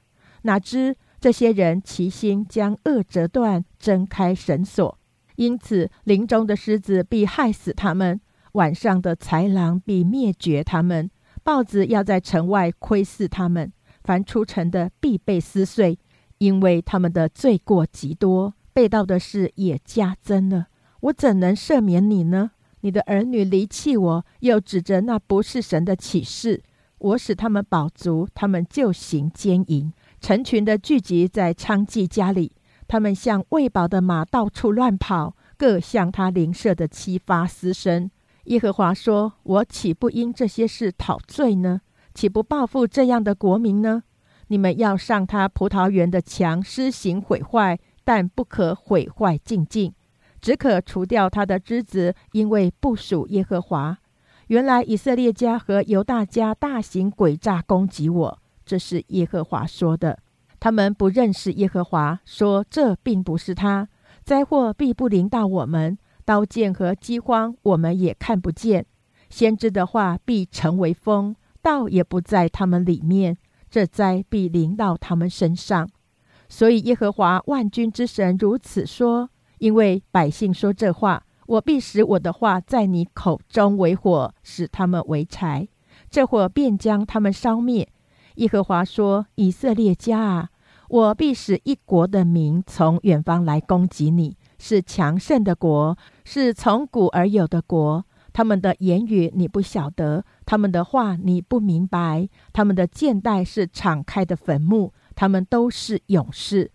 哪知这些人齐心将恶折断，挣开绳索，因此林中的狮子必害死他们，晚上的豺狼必灭绝他们，豹子要在城外窥视他们，凡出城的必被撕碎，因为他们的罪过极多，被盗的事也加增了。我怎能赦免你呢？你的儿女离弃我，又指着那不是神的启示。我使他们饱足，他们就行奸淫，成群的聚集在娼妓家里。他们像喂饱的马，到处乱跑，各向他邻舍的妻发私生。耶和华说：“我岂不因这些事讨罪呢？岂不报复这样的国民呢？你们要上他葡萄园的墙施行毁坏，但不可毁坏净净。”只可除掉他的枝子，因为不属耶和华。原来以色列家和犹大家大行诡诈攻击我，这是耶和华说的。他们不认识耶和华，说这并不是他。灾祸必不临到我们，刀剑和饥荒我们也看不见。先知的话必成为风，道也不在他们里面。这灾必临到他们身上。所以耶和华万军之神如此说。因为百姓说这话，我必使我的话在你口中为火，使他们为柴，这火便将他们烧灭。耶和华说：“以色列家啊，我必使一国的民从远方来攻击你，是强盛的国，是从古而有的国。他们的言语你不晓得，他们的话你不明白，他们的箭袋是敞开的坟墓，他们都是勇士。”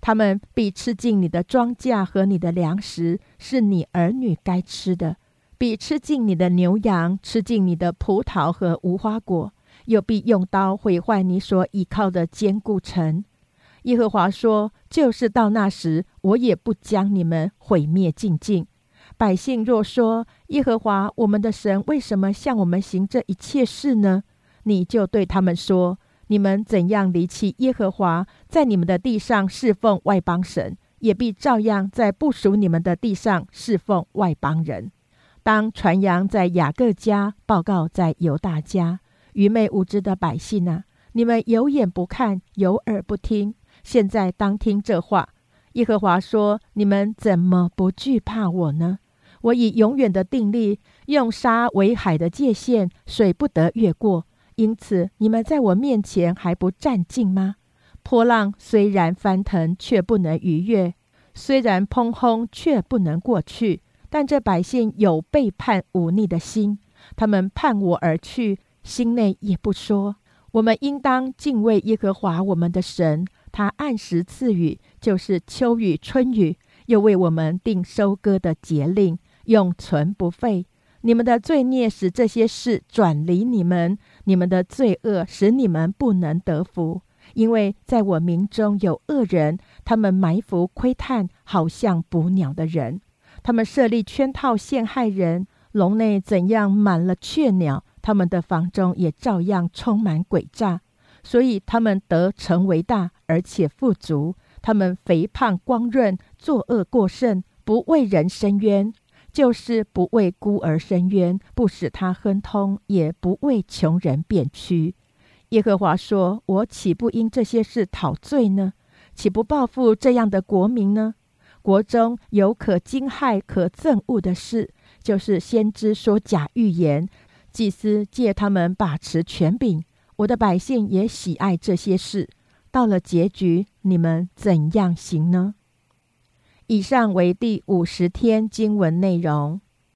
他们必吃尽你的庄稼和你的粮食，是你儿女该吃的；必吃尽你的牛羊，吃尽你的葡萄和无花果，又必用刀毁坏你所倚靠的坚固城。耶和华说：“就是到那时，我也不将你们毁灭尽尽。百姓若说：耶和华我们的神为什么向我们行这一切事呢？你就对他们说。”你们怎样离弃耶和华，在你们的地上侍奉外邦神，也必照样在不属你们的地上侍奉外邦人。当传扬在雅各家，报告在犹大家。愚昧无知的百姓啊，你们有眼不看，有耳不听。现在当听这话。耶和华说：你们怎么不惧怕我呢？我以永远的定力，用沙为海的界限，水不得越过。因此，你们在我面前还不战尽吗？波浪虽然翻腾，却不能逾越；虽然砰轰，却不能过去。但这百姓有背叛忤逆的心，他们叛我而去，心内也不说。我们应当敬畏耶和华我们的神，他按时赐雨，就是秋雨春雨，又为我们定收割的节令，永存不废。你们的罪孽使这些事转离你们。你们的罪恶使你们不能得福，因为在我民中有恶人，他们埋伏窥探，好像捕鸟的人；他们设立圈套陷害人。笼内怎样满了雀鸟，他们的房中也照样充满诡诈。所以他们得成为大，而且富足。他们肥胖光润，作恶过甚，不为人伸冤，就是不为孤儿伸冤，不使他亨通，也不为穷人辩屈。耶和华说：“我岂不因这些事讨罪呢？岂不报复这样的国民呢？国中有可惊骇、可憎恶的事，就是先知说假预言，祭司借他们把持权柄。我的百姓也喜爱这些事。到了结局，你们怎样行呢？”以上为第五十天经文内容。